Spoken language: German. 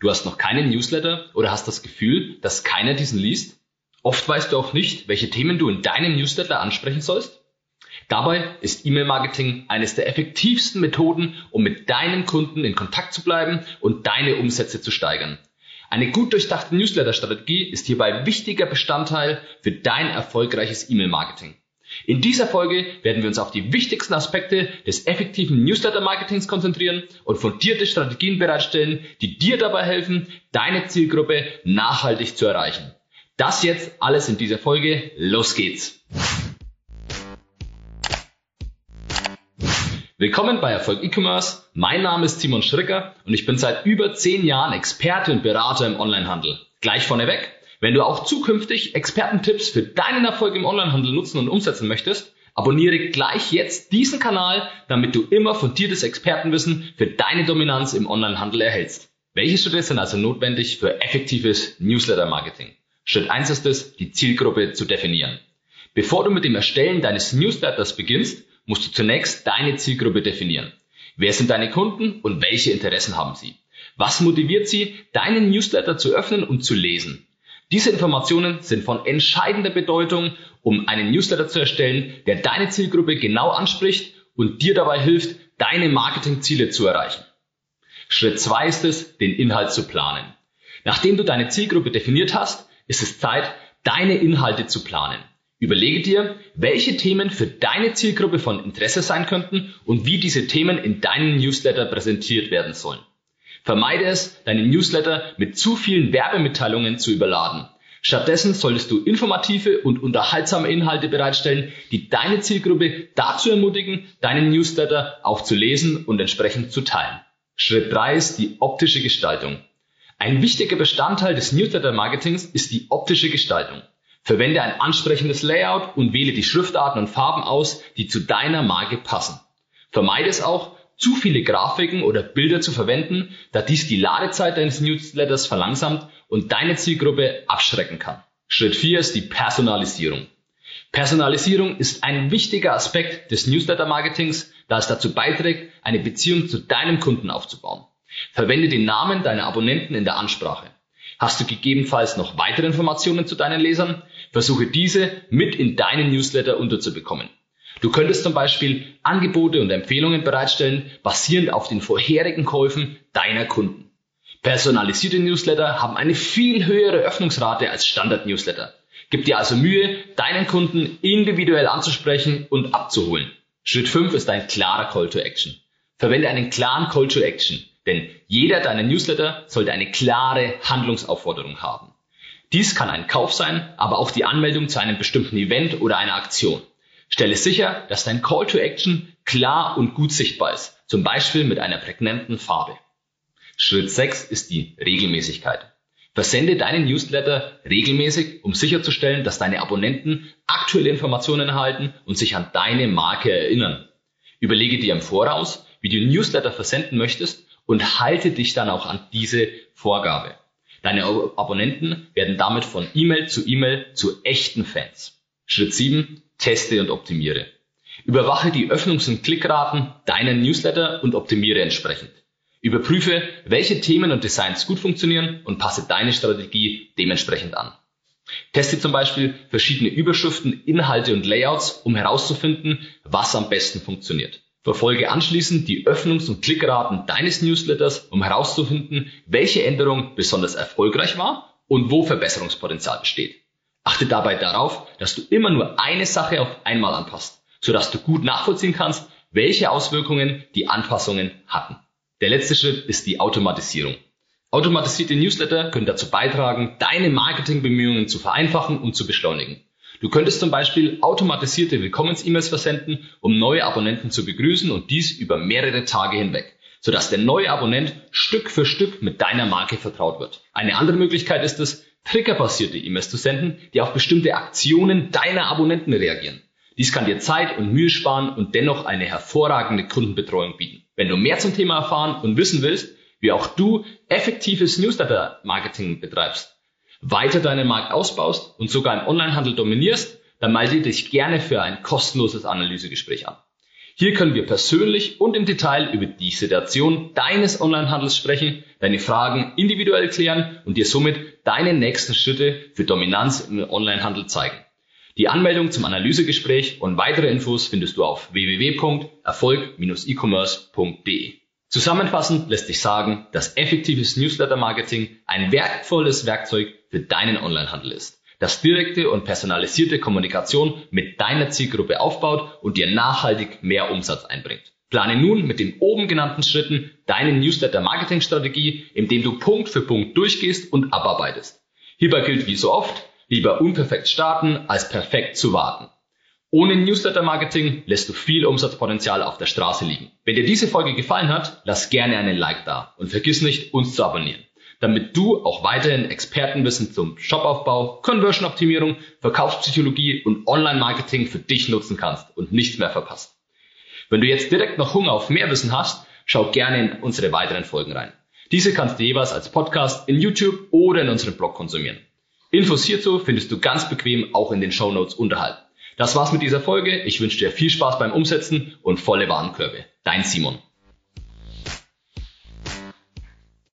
Du hast noch keinen Newsletter oder hast das Gefühl, dass keiner diesen liest? Oft weißt du auch nicht, welche Themen du in deinem Newsletter ansprechen sollst. Dabei ist E-Mail-Marketing eines der effektivsten Methoden, um mit deinen Kunden in Kontakt zu bleiben und deine Umsätze zu steigern. Eine gut durchdachte Newsletter-Strategie ist hierbei wichtiger Bestandteil für dein erfolgreiches E-Mail-Marketing. In dieser Folge werden wir uns auf die wichtigsten Aspekte des effektiven Newsletter-Marketings konzentrieren und fundierte Strategien bereitstellen, die dir dabei helfen, deine Zielgruppe nachhaltig zu erreichen. Das jetzt alles in dieser Folge. Los geht's! Willkommen bei Erfolg E-Commerce. Mein Name ist Simon Schricker und ich bin seit über zehn Jahren Experte und Berater im Onlinehandel. Gleich vorneweg, wenn du auch zukünftig Expertentipps für deinen Erfolg im Onlinehandel nutzen und umsetzen möchtest, abonniere gleich jetzt diesen Kanal, damit du immer fundiertes Expertenwissen für deine Dominanz im Onlinehandel erhältst. Welche Schritte sind also notwendig für effektives Newsletter-Marketing? Schritt eins ist es, die Zielgruppe zu definieren. Bevor du mit dem Erstellen deines Newsletters beginnst, musst du zunächst deine Zielgruppe definieren. Wer sind deine Kunden und welche Interessen haben sie? Was motiviert sie, deinen Newsletter zu öffnen und zu lesen? Diese Informationen sind von entscheidender Bedeutung, um einen Newsletter zu erstellen, der deine Zielgruppe genau anspricht und dir dabei hilft, deine Marketingziele zu erreichen. Schritt zwei ist es, den Inhalt zu planen. Nachdem du deine Zielgruppe definiert hast, ist es Zeit, deine Inhalte zu planen. Überlege dir, welche Themen für deine Zielgruppe von Interesse sein könnten und wie diese Themen in deinem Newsletter präsentiert werden sollen. Vermeide es, deine Newsletter mit zu vielen Werbemitteilungen zu überladen. Stattdessen solltest du informative und unterhaltsame Inhalte bereitstellen, die deine Zielgruppe dazu ermutigen, deinen Newsletter auch zu lesen und entsprechend zu teilen. Schritt 3 ist die optische Gestaltung. Ein wichtiger Bestandteil des Newsletter-Marketings ist die optische Gestaltung. Verwende ein ansprechendes Layout und wähle die Schriftarten und Farben aus, die zu deiner Marke passen. Vermeide es auch, zu viele Grafiken oder Bilder zu verwenden, da dies die Ladezeit deines Newsletters verlangsamt und deine Zielgruppe abschrecken kann. Schritt 4 ist die Personalisierung. Personalisierung ist ein wichtiger Aspekt des Newsletter-Marketings, da es dazu beiträgt, eine Beziehung zu deinem Kunden aufzubauen. Verwende den Namen deiner Abonnenten in der Ansprache. Hast du gegebenenfalls noch weitere Informationen zu deinen Lesern? Versuche diese mit in deinen Newsletter unterzubekommen. Du könntest zum Beispiel Angebote und Empfehlungen bereitstellen, basierend auf den vorherigen Käufen deiner Kunden. Personalisierte Newsletter haben eine viel höhere Öffnungsrate als Standard-Newsletter. Gib dir also Mühe, deinen Kunden individuell anzusprechen und abzuholen. Schritt 5 ist ein klarer Call to Action. Verwende einen klaren Call to Action, denn jeder deiner Newsletter sollte eine klare Handlungsaufforderung haben. Dies kann ein Kauf sein, aber auch die Anmeldung zu einem bestimmten Event oder einer Aktion. Stelle sicher, dass dein Call to Action klar und gut sichtbar ist, zum Beispiel mit einer prägnanten Farbe. Schritt 6 ist die Regelmäßigkeit. Versende deinen Newsletter regelmäßig, um sicherzustellen, dass deine Abonnenten aktuelle Informationen erhalten und sich an deine Marke erinnern. Überlege dir im Voraus, wie du Newsletter versenden möchtest und halte dich dann auch an diese Vorgabe. Deine Abonnenten werden damit von E-Mail zu E-Mail zu echten Fans. Schritt 7 teste und optimiere. Überwache die Öffnungs- und Klickraten deiner Newsletter und optimiere entsprechend. Überprüfe, welche Themen und Designs gut funktionieren und passe deine Strategie dementsprechend an. Teste zum Beispiel verschiedene Überschriften, Inhalte und Layouts, um herauszufinden, was am besten funktioniert. Verfolge anschließend die Öffnungs- und Klickraten deines Newsletters, um herauszufinden, welche Änderung besonders erfolgreich war und wo Verbesserungspotenzial besteht. Achte dabei darauf, dass du immer nur eine Sache auf einmal anpasst, sodass du gut nachvollziehen kannst, welche Auswirkungen die Anpassungen hatten. Der letzte Schritt ist die Automatisierung. Automatisierte Newsletter können dazu beitragen, deine Marketingbemühungen zu vereinfachen und zu beschleunigen. Du könntest zum Beispiel automatisierte Willkommens-E-Mails versenden, um neue Abonnenten zu begrüßen und dies über mehrere Tage hinweg, sodass der neue Abonnent Stück für Stück mit deiner Marke vertraut wird. Eine andere Möglichkeit ist es, triggerbasierte E-Mails zu senden, die auf bestimmte Aktionen deiner Abonnenten reagieren. Dies kann dir Zeit und Mühe sparen und dennoch eine hervorragende Kundenbetreuung bieten. Wenn du mehr zum Thema erfahren und wissen willst, wie auch du effektives Newsletter-Marketing betreibst, weiter deinen Markt ausbaust und sogar im Onlinehandel dominierst, dann melde dich gerne für ein kostenloses Analysegespräch an. Hier können wir persönlich und im Detail über die Situation deines Onlinehandels sprechen, deine Fragen individuell klären und dir somit deine nächsten Schritte für Dominanz im Onlinehandel zeigen. Die Anmeldung zum Analysegespräch und weitere Infos findest du auf www.erfolg-e-commerce.de. Zusammenfassend lässt sich sagen, dass effektives Newsletter-Marketing ein wertvolles Werkzeug für deinen Onlinehandel ist, das direkte und personalisierte Kommunikation mit deiner Zielgruppe aufbaut und dir nachhaltig mehr Umsatz einbringt. Plane nun mit den oben genannten Schritten deine Newsletter-Marketing-Strategie, indem du Punkt für Punkt durchgehst und abarbeitest. Hierbei gilt wie so oft, Lieber unperfekt starten, als perfekt zu warten. Ohne Newsletter-Marketing lässt du viel Umsatzpotenzial auf der Straße liegen. Wenn dir diese Folge gefallen hat, lass gerne einen Like da und vergiss nicht, uns zu abonnieren, damit du auch weiterhin Expertenwissen zum Shopaufbau, Conversion-Optimierung, Verkaufspsychologie und Online-Marketing für dich nutzen kannst und nichts mehr verpasst. Wenn du jetzt direkt noch Hunger auf mehr Wissen hast, schau gerne in unsere weiteren Folgen rein. Diese kannst du jeweils als Podcast in YouTube oder in unserem Blog konsumieren. Infos hierzu findest du ganz bequem auch in den Show Notes unterhalb. Das war's mit dieser Folge. Ich wünsche dir viel Spaß beim Umsetzen und volle Warenkörbe. Dein Simon.